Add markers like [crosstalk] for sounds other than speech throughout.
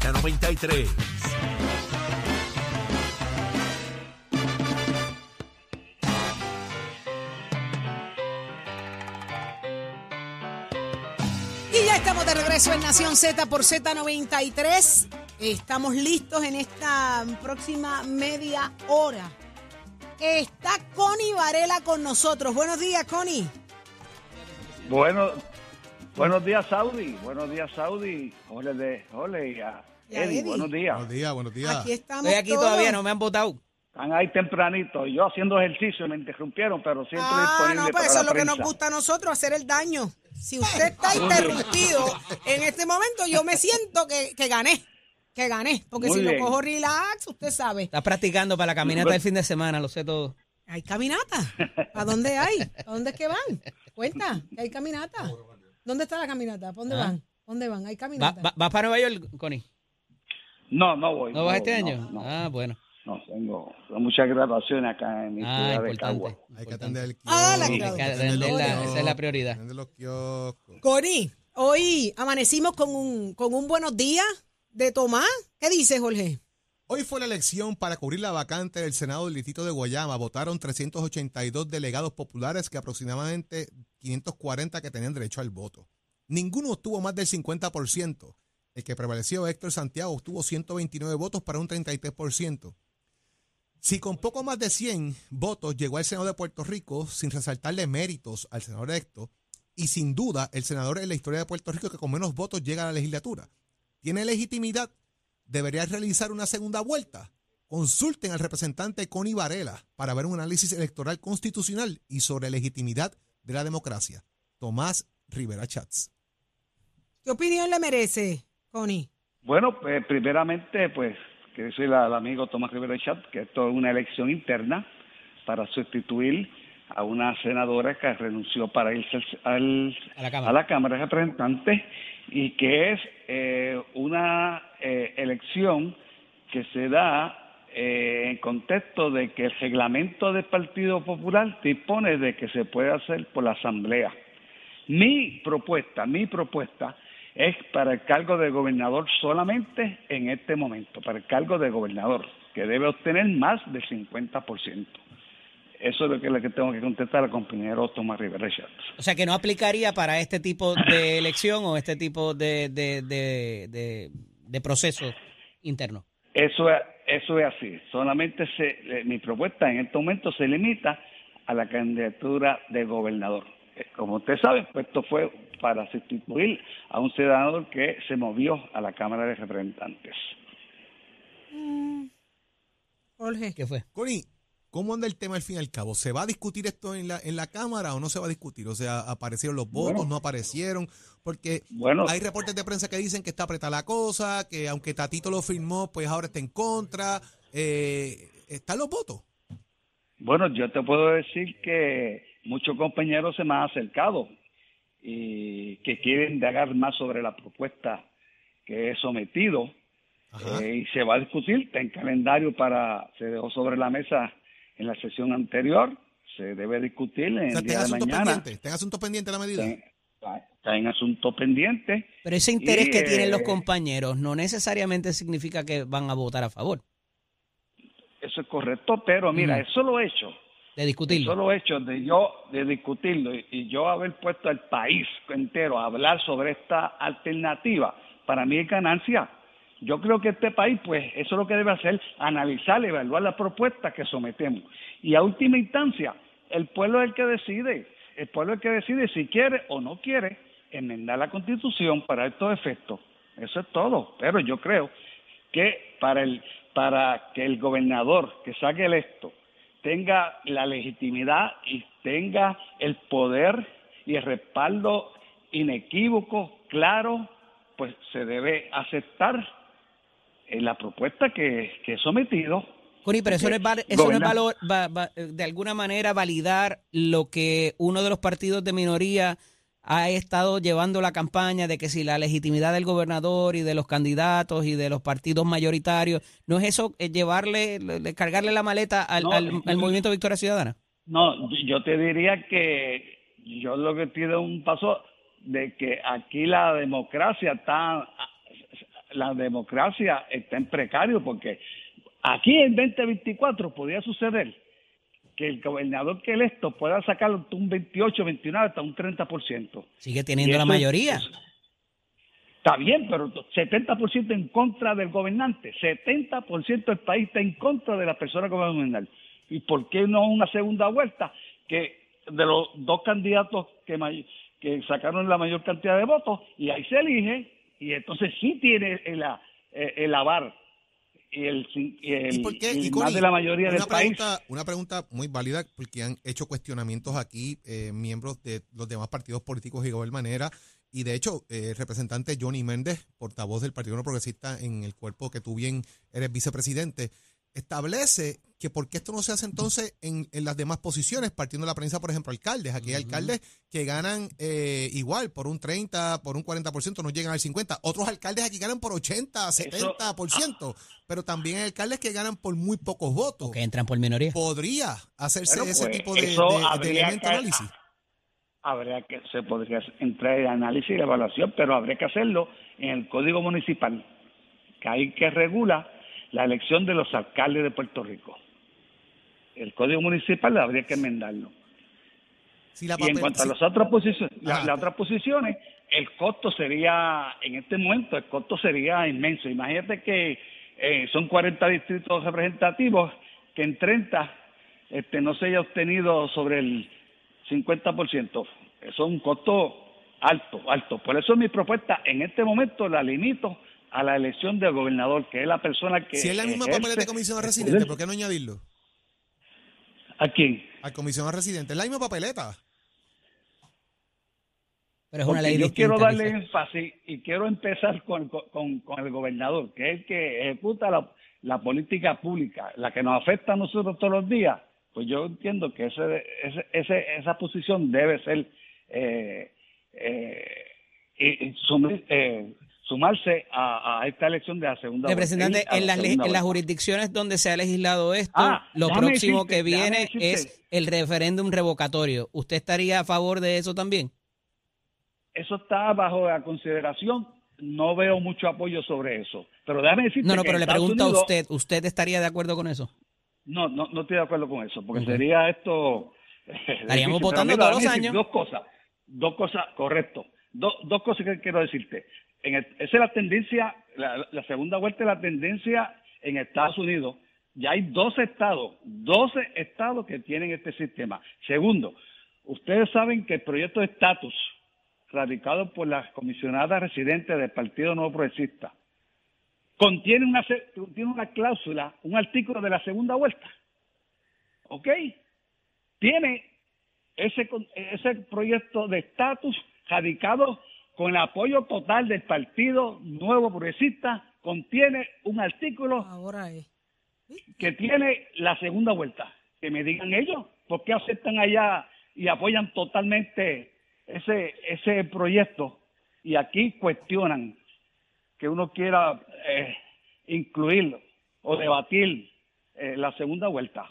Z93. Y ya estamos de regreso en Nación Z por Z93. Estamos listos en esta próxima media hora. Está Connie Varela con nosotros. Buenos días, Connie. Bueno, buenos días, Saudi. Buenos días, Saudi. Ole, de, ole y a Y a Eddie, Eddie. Buenos días. Buenos días, buenos días. Aquí estamos. Estoy aquí todos. todavía, no me han votado. Están ahí tempranito. Yo haciendo ejercicio, me interrumpieron, pero siempre Ah, disponible no, pues para eso la es lo que nos gusta a nosotros, hacer el daño. Si usted está interrumpido en este momento, yo me siento que, que gané. Que gané. Porque Muy si bien. lo cojo relax, usted sabe. Estás practicando para la caminata del fin de semana, lo sé todo. Hay caminata. ¿A dónde hay? ¿A dónde es que van? Cuenta, que hay caminata. ¿Dónde está la caminata? ¿Para dónde Ah. van? ¿Dónde van? ¿Hay ¿Va- caminata? va- ¿Vas para Nueva York, Connie? No, no voy. ¿No vas este año? No, no, Ah, bueno. no, tengo muchas graduaciones acá en mi Ah, ciudad de importante. Cagua. Hay que atender el Ah, la kiosco, hay que Esa atender los la- esa es la prioridad. atender los kioscos. Connie, hoy amanecimos con un, con un buenos días de Tomás. ¿Qué dice Jorge? Hoy fue la elección para cubrir la vacante del Senado del Distrito de Guayama. Votaron 382 delegados populares que aproximadamente 540 que tenían derecho al voto. Ninguno obtuvo más del 50%. El que prevaleció, Héctor Santiago, obtuvo 129 votos para un 33%. Si con poco más de 100 votos llegó al Senado de Puerto Rico, sin resaltarle méritos al senador electo, y sin duda el senador en la historia de Puerto Rico que con menos votos llega a la legislatura. ¿Tiene legitimidad? ¿Debería realizar una segunda vuelta? Consulten al representante Connie Varela para ver un análisis electoral constitucional y sobre legitimidad de la democracia. Tomás Rivera Chats. ¿Qué opinión le merece, Connie? Bueno, pues primeramente, pues, quiero decirle al amigo Tomás Rivera Chat que esto es una elección interna para sustituir a una senadora que renunció para irse al, A la Cámara. a la Cámara de Representantes y que es eh, una eh, elección que se da eh, en contexto de que el reglamento del Partido Popular dispone de que se puede hacer por la Asamblea. Mi propuesta, mi propuesta es para el cargo de gobernador solamente en este momento, para el cargo de gobernador, que debe obtener más del 50%. Eso es lo que, lo que tengo que contestar al compañero Tomás Rivera. O sea, que no aplicaría para este tipo de elección o este tipo de, de, de, de, de proceso interno. Eso es, eso es así. Solamente se, mi propuesta en este momento se limita a la candidatura de gobernador. Como usted sabe, pues esto fue para sustituir a un senador que se movió a la Cámara de Representantes. Jorge. ¿Qué fue? Connie, ¿cómo anda el tema al fin y al cabo? ¿Se va a discutir esto en la, en la Cámara o no se va a discutir? O sea, ¿aparecieron los votos? Bueno. ¿No aparecieron? Porque Bueno, hay reportes de prensa que dicen que está apretada la cosa, que aunque Tatito lo firmó, pues ahora está en contra. Eh, ¿Están los votos? Bueno, yo te puedo decir que muchos compañeros se me han acercado y que quieren indagar más sobre la propuesta que he sometido eh, y se va a discutir, está en calendario para, se dejó sobre la mesa en la sesión anterior, se debe discutir en o sea, el ¿ten día de mañana. pendiente? ¿Ten asunto pendiente la medida? Está, está en asunto pendiente. Pero ese interés Y, que tienen los eh, compañeros no necesariamente significa que van a votar a favor Eso es correcto, pero mira, eso lo he hecho. De discutirlo. Solo hecho de yo de discutirlo y, y yo haber puesto al país entero a hablar sobre esta alternativa, para mí es ganancia. Yo creo que este país, pues, eso es lo que debe hacer, analizar, evaluar las propuestas que sometemos. Y a última instancia, el pueblo es el que decide, el pueblo es el que decide si quiere o no quiere enmendar la constitución para estos efectos. Eso es todo. Pero yo creo que para el para que el gobernador que saque electo tenga la legitimidad y tenga el poder y el respaldo inequívoco, claro, pues se debe aceptar eh, la propuesta que, que he sometido. Connie, pero eso no es, eso no es Gobernar. valor- va- va- de alguna manera validar lo que uno de los partidos de minoría ha estado llevando la campaña de que si la legitimidad del gobernador y de los candidatos y de los partidos mayoritarios, ¿no es eso eh, llevarle, le- le- cargarle la maleta al, No, al- al movimiento Victoria Ciudadana? No, yo te diría que yo lo que pido un paso de que aquí la democracia está la democracia está en precario porque aquí en 2024 podría suceder que el gobernador que electo pueda sacar un 28, 29, hasta un 30%. Sigue teniendo la mayoría. está bien, pero 70% en contra del gobernante, 70% del país está en contra de la persona que va a gobernar. ¿Y por qué no una segunda vuelta? Que de los dos candidatos que, que sacaron la mayor cantidad de votos, y ahí se elige, y entonces sí tiene el, el, el avar y el, y más de la mayoría del país. Una pregunta muy válida, porque han hecho cuestionamientos aquí eh, miembros de los demás partidos políticos y manera. Y de hecho, eh, el representante Johnny Méndez, portavoz del Partido No Progresista en el cuerpo que tú bien eres vicepresidente, establece que por qué esto no se hace entonces en, las demás posiciones, partiendo de la prensa, por ejemplo, alcaldes. Aquí hay alcaldes que ganan eh, igual, por un 30, por un 40%, no llegan al 50%. Otros alcaldes aquí ganan por 80, 70%, pero también hay alcaldes que ganan por muy pocos votos. que entran por minoría. ¿Podría hacerse ese pues, tipo de, de, análisis? Habría que, se podría entrar en análisis y evaluación, pero habría que hacerlo en el Código Municipal, que hay que regula la elección de los alcaldes de Puerto Rico. El Código Municipal habría que enmendarlo. y en cuanto a las otras posiciones, las otras posiciones, el costo sería, en este momento, el costo sería inmenso. Imagínate que eh, son 40 distritos representativos, que en 30 este, no se haya obtenido sobre el 50%. Eso es un costo alto, alto. Por eso mi propuesta en este momento la limito a la elección del gobernador, que es la persona que... Si es la misma papeleta de comisión residente, ¿por qué no añadirlo? ¿A quién? Al comisión residente. Es la misma papeleta. Pero es una ley yo quiero darle énfasis y quiero empezar con, con, el gobernador, que es el que ejecuta la, política pública, la que nos afecta a nosotros todos los días. Pues yo entiendo que ese, ese, esa posición debe ser eh, eh, eh, sumarse a, esta elección de la segunda Representante, en, las, en las jurisdicciones donde se ha legislado esto, ah, lo próximo que viene es el referéndum revocatorio. ¿Usted estaría a favor de eso también? Eso está bajo la consideración. No veo mucho apoyo sobre eso. Pero déjame decirte No, no, pero le pregunto a usted, ¿usted estaría de acuerdo con eso? No, no, no estoy de acuerdo con eso, porque sería esto... [laughs] Estaríamos votando todos los años. Dos cosas, dos cosas, correcto. dos cosas que quiero decirte esa es la tendencia, la, segunda vuelta es la tendencia en Estados Unidos. Ya hay 12 estados, 12 estados que tienen este sistema. Segundo, ustedes saben que el proyecto de estatus, radicado por las comisionadas residentes del Partido Nuevo Progresista, contiene una, contiene una cláusula, un artículo de la segunda vuelta. ¿Ok? Tiene ese, ese proyecto de estatus radicado con el apoyo total del Partido Nuevo Progresista, contiene un artículo que tiene la segunda vuelta. Que me digan ellos, ¿por qué aceptan allá y apoyan totalmente ese, ese proyecto? Y aquí cuestionan que uno quiera eh, incluirlo o debatir eh, la segunda vuelta.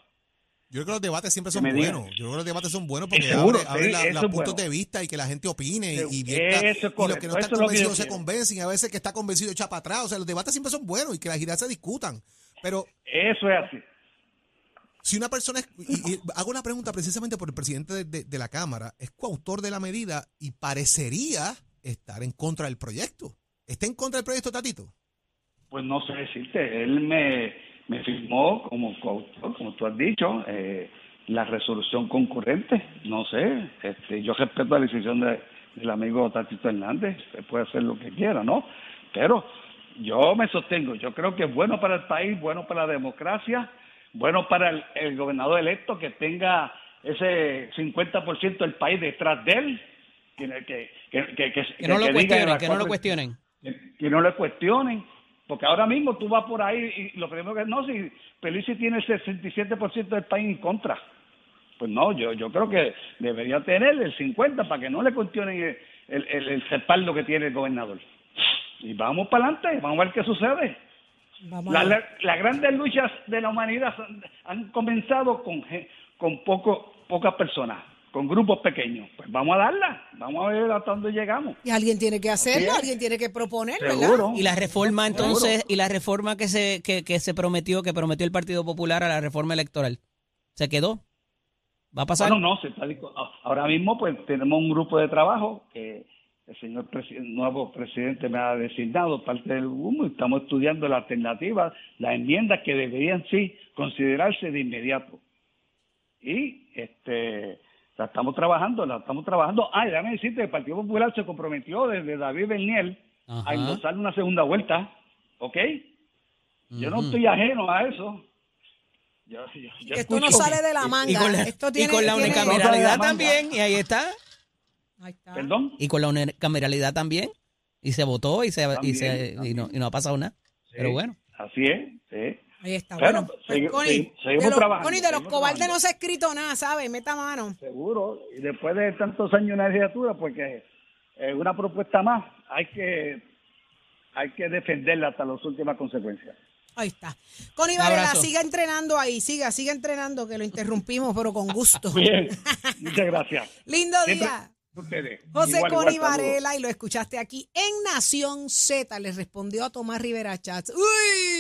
Yo creo que los debates siempre son buenos. Yo creo que los debates son buenos porque abren, los puntos de vista y que la gente opine y, y, los que no están convencidos se convencen y a veces que está convencido echa para atrás. O sea, los debates siempre son buenos y que las ideas se discutan. Pero eso es así. Si una persona, y, hago una pregunta precisamente por el presidente de, la Cámara, es coautor de la medida y parecería estar en contra del proyecto. ¿Está en contra del proyecto, Tatito? Pues no sé decirte. Él me, me firmó como como tú has dicho, eh, la resolución concurrente. No sé, este, yo respeto la decisión del amigo Tatito Hernández, puede hacer lo que quiera, ¿no? Pero yo me sostengo, yo creo que es bueno para el país, bueno para la democracia, bueno para el, gobernador electo que tenga ese 50% del país detrás de él, que, que, que, que, no, lo cuestionen, que no lo cuestionen. Que no le cuestionen porque ahora mismo tú vas por ahí y lo primero que no, si Pelici tiene el 67% del país en contra. Pues no, yo yo creo que debería tener el 50% para que no le cuestionen el, el, respaldo que tiene el gobernador. Y vamos para adelante, vamos a ver qué sucede. las grandes luchas de la humanidad han, comenzado con, con poco, pocas personas, con grupos pequeños. Pues vamos a darla, vamos a ver hasta dónde llegamos. Y alguien tiene que hacerlo, alguien tiene que proponer, ¿verdad? Y la reforma Seguro. entonces, y la reforma que se, que, que se prometió, que prometió el Partido Popular a la reforma electoral, ¿se quedó? ¿Va a pasar? Bueno, no, se está discu- ahora mismo pues tenemos un grupo de trabajo que el señor presi- nuevo presidente me ha designado parte del humo y estamos estudiando la alternativa, las enmiendas que deberían sí considerarse de inmediato. Y este la estamos trabajando, la estamos trabajando. Ah, y déjame decirte, que el Partido Popular se comprometió desde David Berniel Ajá. a endosar una segunda vuelta, ¿ok? Yo no estoy ajeno a eso. Yo, yo- yo Esto no sale de la manga. Y con la, Esto y tiene, con la tiene- unicameralidad también, y ahí está. Ahí está. Perdón. Y con la unicameralidad también, y se votó y, se, y, se, y, no, y no ha pasado nada. Pero bueno. Así es, sí. Ahí está. Bueno, bueno, segui- Connie, segui- seguimos de los, trabajando, Connie, de los cobardes no se ha escrito nada, ¿sabes? Meta mano. Seguro. Y después de tantos años en la legislatura, porque eh, una propuesta más hay que hay que defenderla hasta las últimas consecuencias. Ahí está. Connie Varela, siga entrenando ahí, siga, siga entrenando, que lo interrumpimos, pero con gusto. Bien, muchas gracias. [laughs] Lindo Siempre día. ustedes. José Igual, igual, Connie saludos. Varela, y lo escuchaste aquí en Nación Z, le respondió a Tomás Rivera Chats. Uy,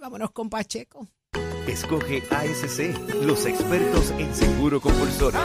Vámonos con Pacheco. Escoge ASC, los expertos en seguro compulsorio.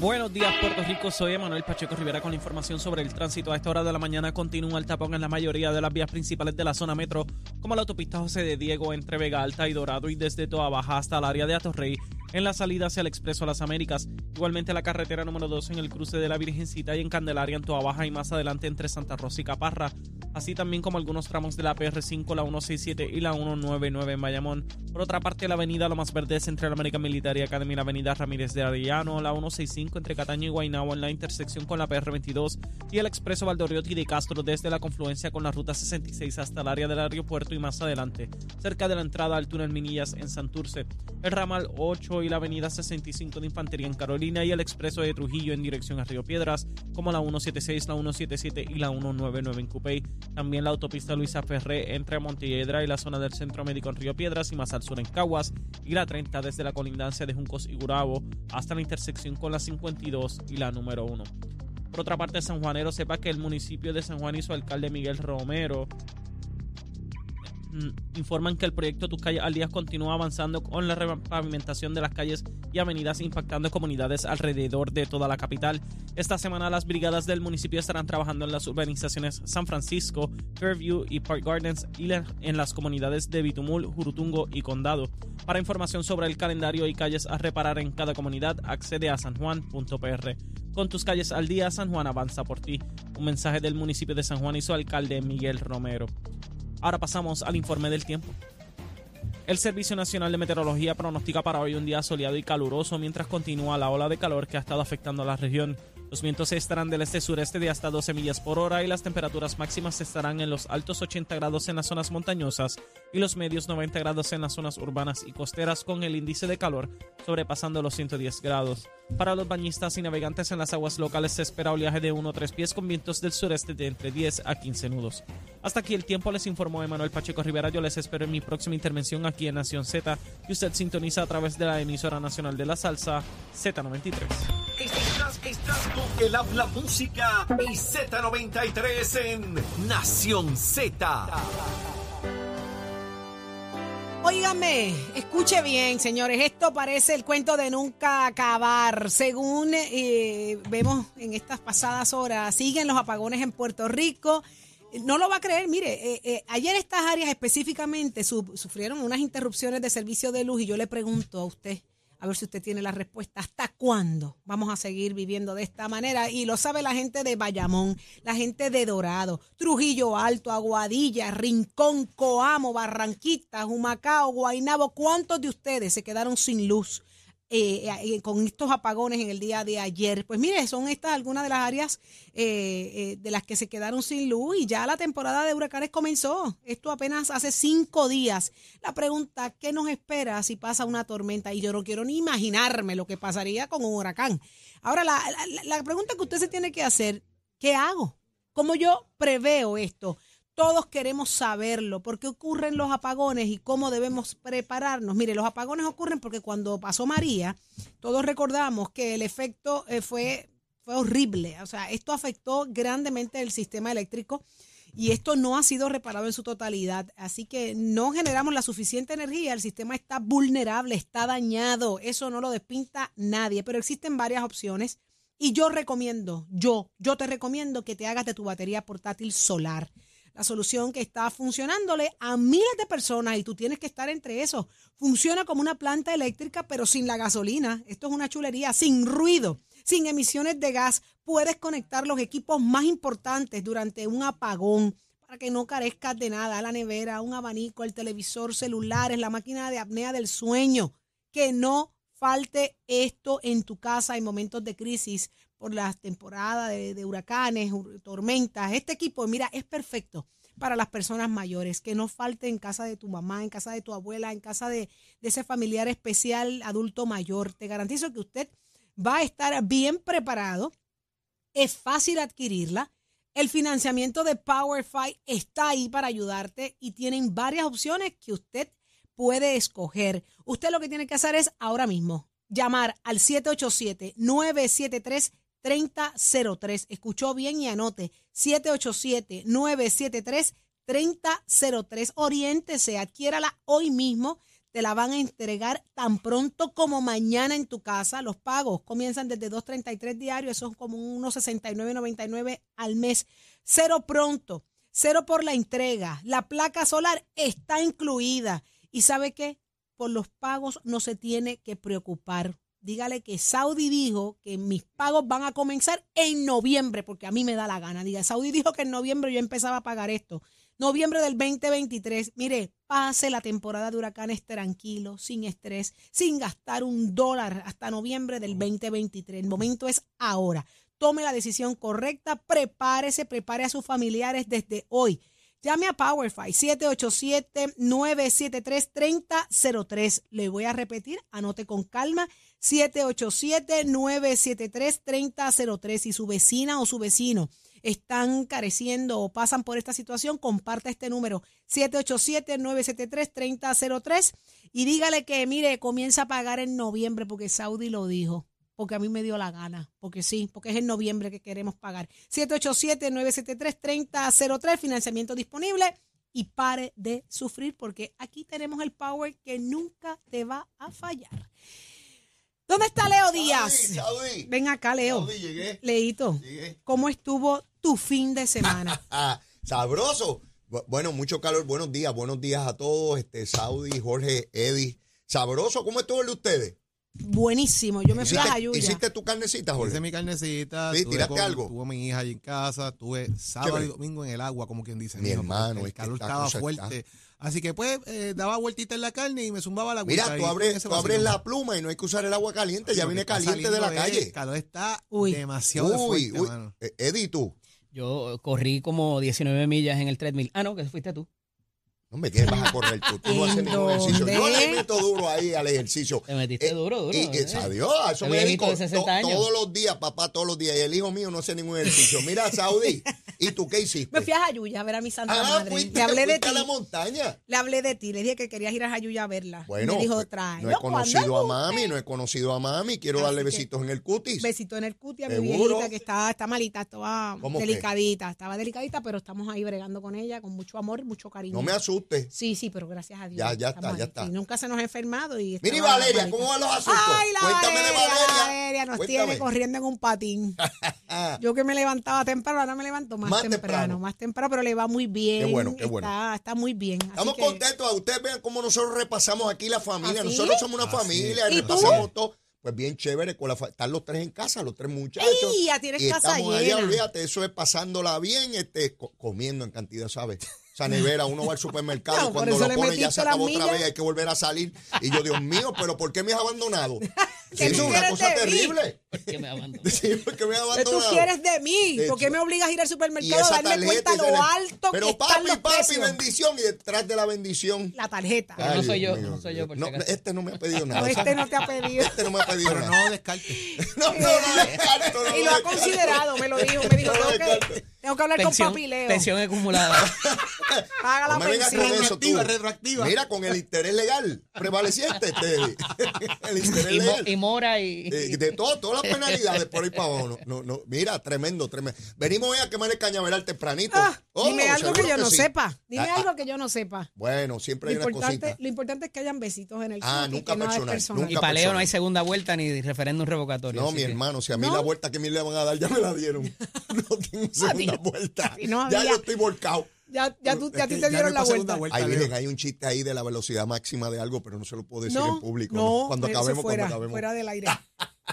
Buenos días, Puerto Rico. Soy Emanuel Pacheco Rivera con la información sobre el tránsito. A esta hora de la mañana continúa el tapón en la mayoría de las vías principales de la zona metro, como la autopista José de Diego entre Vega Alta y Dorado y desde Toa Baja hasta el área de Atorrey en la salida hacia el Expreso Las Américas. Igualmente la carretera número 2 en el cruce de la Virgencita y en Candelaria en Toa y más adelante entre Santa Rosa y Caparra. Así también como algunos tramos de la PR5, la 167 y la 199 en Bayamón. Por otra parte, la avenida Lo Más Verdes entre la American Military Academy y la avenida Ramírez de Arellano, la 165 entre Cataño y Guaynabo en la intersección con la PR22 y el expreso Valdoriotti de Castro desde la confluencia con la ruta 66 hasta el área del aeropuerto y más adelante, cerca de la entrada al túnel Minillas en Santurce, el ramal 8 y la avenida 65 de Infantería en Carolina y el expreso de Trujillo en dirección a Río Piedras, como la 176, la 177 y la 199 en Cupey. También la autopista Luisa Ferré entre Montelledra y la zona del Centro Médico en Río Piedras y más al sur en Caguas, y la 30 desde la colindancia de Juncos y Gurabo hasta la intersección con la 52 y la número 1. Por otra parte, San Juanero sepa que el municipio de San Juan y su alcalde Miguel Romero informan que el proyecto Tus Calles al Día continúa avanzando con la repavimentación de las calles y avenidas impactando comunidades alrededor de toda la capital. Esta semana las brigadas del municipio estarán trabajando en las urbanizaciones San Francisco, Fairview y Park Gardens y en las comunidades de Bitumul, Jurutungo y Condado. Para información sobre el calendario y calles a reparar en cada comunidad, accede a sanjuan.pr. Con tus calles al día, San Juan avanza por ti. Un mensaje del municipio de San Juan y su alcalde Miguel Romero. Ahora pasamos al informe del tiempo. El Servicio Nacional de Meteorología pronostica para hoy un día soleado y caluroso mientras continúa la ola de calor que ha estado afectando a la región. Los vientos estarán del este-sureste de hasta 12 millas por hora y las temperaturas máximas estarán en los altos 80 grados en las zonas montañosas y los medios 90 grados en las zonas urbanas y costeras con el índice de calor sobrepasando los 110 grados. Para los bañistas y navegantes en las aguas locales se espera oleaje de 1 o 3 pies con vientos del sureste de entre 10 a 15 nudos. Hasta aquí el tiempo, les informó Emanuel Pacheco Rivera. Yo les espero en mi próxima intervención aquí en Nación Z, que usted sintoniza a través de la emisora nacional de la salsa Z93. Estás, el habla música y Z93 en Nación Z. Óigame, escuche bien, señores, esto parece el cuento de nunca acabar. Según eh, vemos en estas pasadas horas, siguen los apagones en Puerto Rico. No lo va a creer, mire, eh, eh, ayer estas áreas específicamente su- sufrieron unas interrupciones de servicio de luz y yo le pregunto a usted, a ver si usted tiene la respuesta, ¿hasta cuándo vamos a seguir viviendo de esta manera? Y lo sabe la gente de Bayamón, la gente de Dorado, Trujillo Alto, Aguadilla, Rincón, Coamo, Barranquita, Humacao, Guainabo. ¿Cuántos de ustedes se quedaron sin luz? Eh, eh, con estos apagones en el día de ayer. Pues mire, son estas algunas de las áreas eh, eh, de las que se quedaron sin luz y ya la temporada de huracanes comenzó. Esto apenas hace cinco días. La pregunta, ¿qué nos espera si pasa una tormenta? Y yo no quiero ni imaginarme lo que pasaría con un huracán. Ahora, la, la- la pregunta que usted se tiene que hacer, ¿qué hago? ¿Cómo yo preveo esto? Todos queremos saberlo, por qué ocurren los apagones y cómo debemos prepararnos. Mire, los apagones ocurren porque cuando pasó María, todos recordamos que el efecto eh, fue, fue horrible. O sea, esto afectó grandemente el sistema eléctrico y esto no ha sido reparado en su totalidad. Así que no generamos la suficiente energía, el sistema está vulnerable, está dañado. Eso no lo despinta nadie, pero existen varias opciones. Y yo recomiendo, yo, yo te recomiendo que te hagas de tu batería portátil solar la solución que está funcionándole a miles de personas y tú tienes que estar entre esos. Funciona como una planta eléctrica, pero sin la gasolina. Esto es una chulería, sin ruido, sin emisiones de gas. Puedes conectar los equipos más importantes durante un apagón para que no carezcas de nada, la nevera, un abanico, el televisor, celulares, la máquina de apnea del sueño. Que no falte esto en tu casa en momentos de crisis por las temporadas de, huracanes, tormentas. Este equipo, mira, es perfecto para las personas mayores, que no falte en casa de tu mamá, en casa de tu abuela, en casa de, de ese familiar especial adulto mayor. Te garantizo que usted va a estar bien preparado. Es fácil adquirirla. El financiamiento de PowerFi está ahí para ayudarte y tienen varias opciones que usted puede escoger. Usted lo que tiene que hacer es ahora mismo llamar al 787 973 3003. Escuchó bien y anote. 787-973-3003. Oriéntese, adquiérala hoy mismo. Te la van a entregar tan pronto como mañana en tu casa. Los pagos comienzan desde 2.33 diarios, es como unos 69.99 al mes. Cero pronto, cero por la entrega. La placa solar está incluida. ¿Y sabe qué? Por los pagos no se tiene que preocupar dígale que Saudi dijo que mis pagos van a comenzar en noviembre, porque a mí me da la gana. Diga, Saudi dijo que en noviembre yo empezaba a pagar esto. Noviembre del 2023, mire, pase la temporada de huracanes tranquilo, sin estrés, sin gastar un dólar hasta noviembre del 2023. El momento es ahora. Tome la decisión correcta, prepárese, prepare a sus familiares desde hoy. Llame a PowerFi 787-973-3003. Le voy a repetir, anote con calma, 787-973-3003. Si su vecina o su vecino están careciendo o pasan por esta situación, comparta este número 787-973-3003 y dígale que, mire, comienza a pagar en noviembre porque Saudi lo dijo porque a mí me dio la gana, porque sí, porque es en noviembre que queremos pagar. 787-973-3003, financiamiento disponible y pare de sufrir porque aquí tenemos el power que nunca te va a fallar. ¿Dónde está Leo Díaz? Ven acá, Leo. Leito, ¿cómo estuvo tu fin de semana? [laughs] Sabroso. Bueno, mucho calor. Buenos días, buenos días a todos. Este, Saudi, Jorge, Eddie. Sabroso. ¿Cómo estuvo el de ustedes? Buenísimo, yo me fui a Jayuya. ¿Hiciste tu carnecita, Jorge? Hice mi carnecita. Sí, tiraste algo. Tuve mi hija allí en casa, tuve sábado y domingo en el agua, como quien dice. Mi hermano, el calor estaba fuerte. Así que pues eh, daba vueltita en la carne y me zumbaba la agüita. Mira, tú abres, tú abres la pluma y no hay que usar el agua caliente, ya viene caliente de la calle. El calor está demasiado fuerte, uy. Eh, Eddie, ¿tú? Yo corrí como 19 millas en el treadmill. Ah, no, que fuiste tú. No me quieres vas a correr tú. Tú no haces ningún ejercicio. Yo le meto duro ahí al ejercicio. Te metiste eh, duro, duro. Y, eh. adiós, eso me dedico todos los días, papá, todos los días. Y el hijo mío no hace ningún ejercicio. Mira, Saudi, [laughs] ¿y tú qué hiciste? Me fui a Jayuya a ver a mi santa ah, madre. Fuiste, le hablé de ti. a la montaña. Le hablé de ti. Le dije que querías ir a Jayuya a verla. Bueno, me dijo, pues, trae. no he conocido a mami, no he conocido a mami. Quiero darle besitos en el cutis. Besitos en el cutis a mi viejita que está, está malita, estaba delicadita. Estaba delicadita, pero estamos ahí bregando con ella con mucho amor, mucho cariño. No me asustes. Sí, sí, pero gracias a Dios. Ya, ya está, ya está. nunca se nos ha enfermado. Y Mira, Valeria, ¿cómo van los asuntos? Ay, la Cuéntame Valeria, de Valeria. Valeria nos tiene corriendo en un patín. [laughs] Yo que me levantaba temprano, ahora me levanto más, temprano, Más temprano, pero le va muy bien. Qué bueno, qué bueno. Está, está muy bien. Estamos contentos. Ustedes vean cómo nosotros repasamos aquí la familia. Nosotros somos una familia y repasamos todo pues bien chévere, con la están los tres en casa, los tres muchachos. ¡Ay, ya tienes casa estamos llena! Allá, olvídate, eso es pasándola bien, este, comiendo en cantidad, ¿sabes? esa nevera, uno va al supermercado y cuando lo pone ya se acabó otra vez, hay que volver a salir. Y yo, Dios mío, pero ¿por qué me has abandonado? [laughs] Eso es una cosa terrible. ¿Por qué me abandonado? [laughs] Sí, porque me has abandonado. ¿Qué tú quieres de mí? ¿Por qué me obligas a ir al supermercado a darle cuenta lo alto pero que están los papi, precios? bendición y detrás de la bendición. La tarjeta. no soy yo, no soy yo. Por no, este no me ha pedido nada. No, [laughs] este no te ha pedido. Este no me ha pedido pero nada. no descarte. [laughs] no, no, no descarto. No y lo ha considerado, me lo dijo. Me dijo, no tengo que, Tengo que hablar Tensión, con papi Leo. tensión acumulada. Paga la pensión. Retroactiva, retroactiva. Mira, con el interés legal prevaleciente, Teddy. el interés y, mo- legal. y Mora y... Eh, de todo, todas las [laughs] penalidades por ahí para abajo. No, no, no. Mira, tremendo, tremendo. Venimos hoy a quemar el cañaveral tempranito. Ah, Oh, dime algo que yo no sí. sepa. Dime Ah, ah, algo que yo no sepa. Bueno, siempre Lo hay una importante, cosita. lo importante es que hayan besitos en el Ah, nunca personal, personal. y nunca para Leo no hay segunda vuelta ni referéndum revocatorio. No, mi que- hermano, si a mí ¿No? la vuelta que me le van a dar ya me la dieron. [laughs] [laughs] No tengo segunda vuelta. ya yo estoy volcado. Ya, ya, tú, ya a ti te dieron la vuelta. Leo. miren, hay un chiste ahí de la velocidad máxima de algo, pero no se lo puedo decir No, en público. no, ¿no? Cuando acabemos, fuera, cuando acabemos. fuera del aire.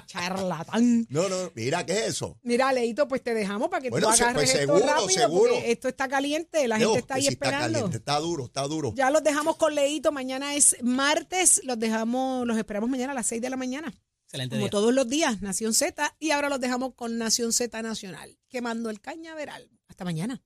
Charlatán. No, no, mira, ¿qué es eso? Mira, Leito, pues te dejamos para que Bueno, tú se- agarres pues esto seguro, rápido, seguro. porque esto está caliente, la gente está ahí sí está esperando. caliente, está duro, está duro. Ya los dejamos con Leito, mañana es martes, los dejamos, los esperamos mañana a las 6 de la mañana. Excelente Como día. todos los días, Nación Z, y ahora los dejamos con Nación Z Nacional, quemando el cañaveral. Hasta mañana.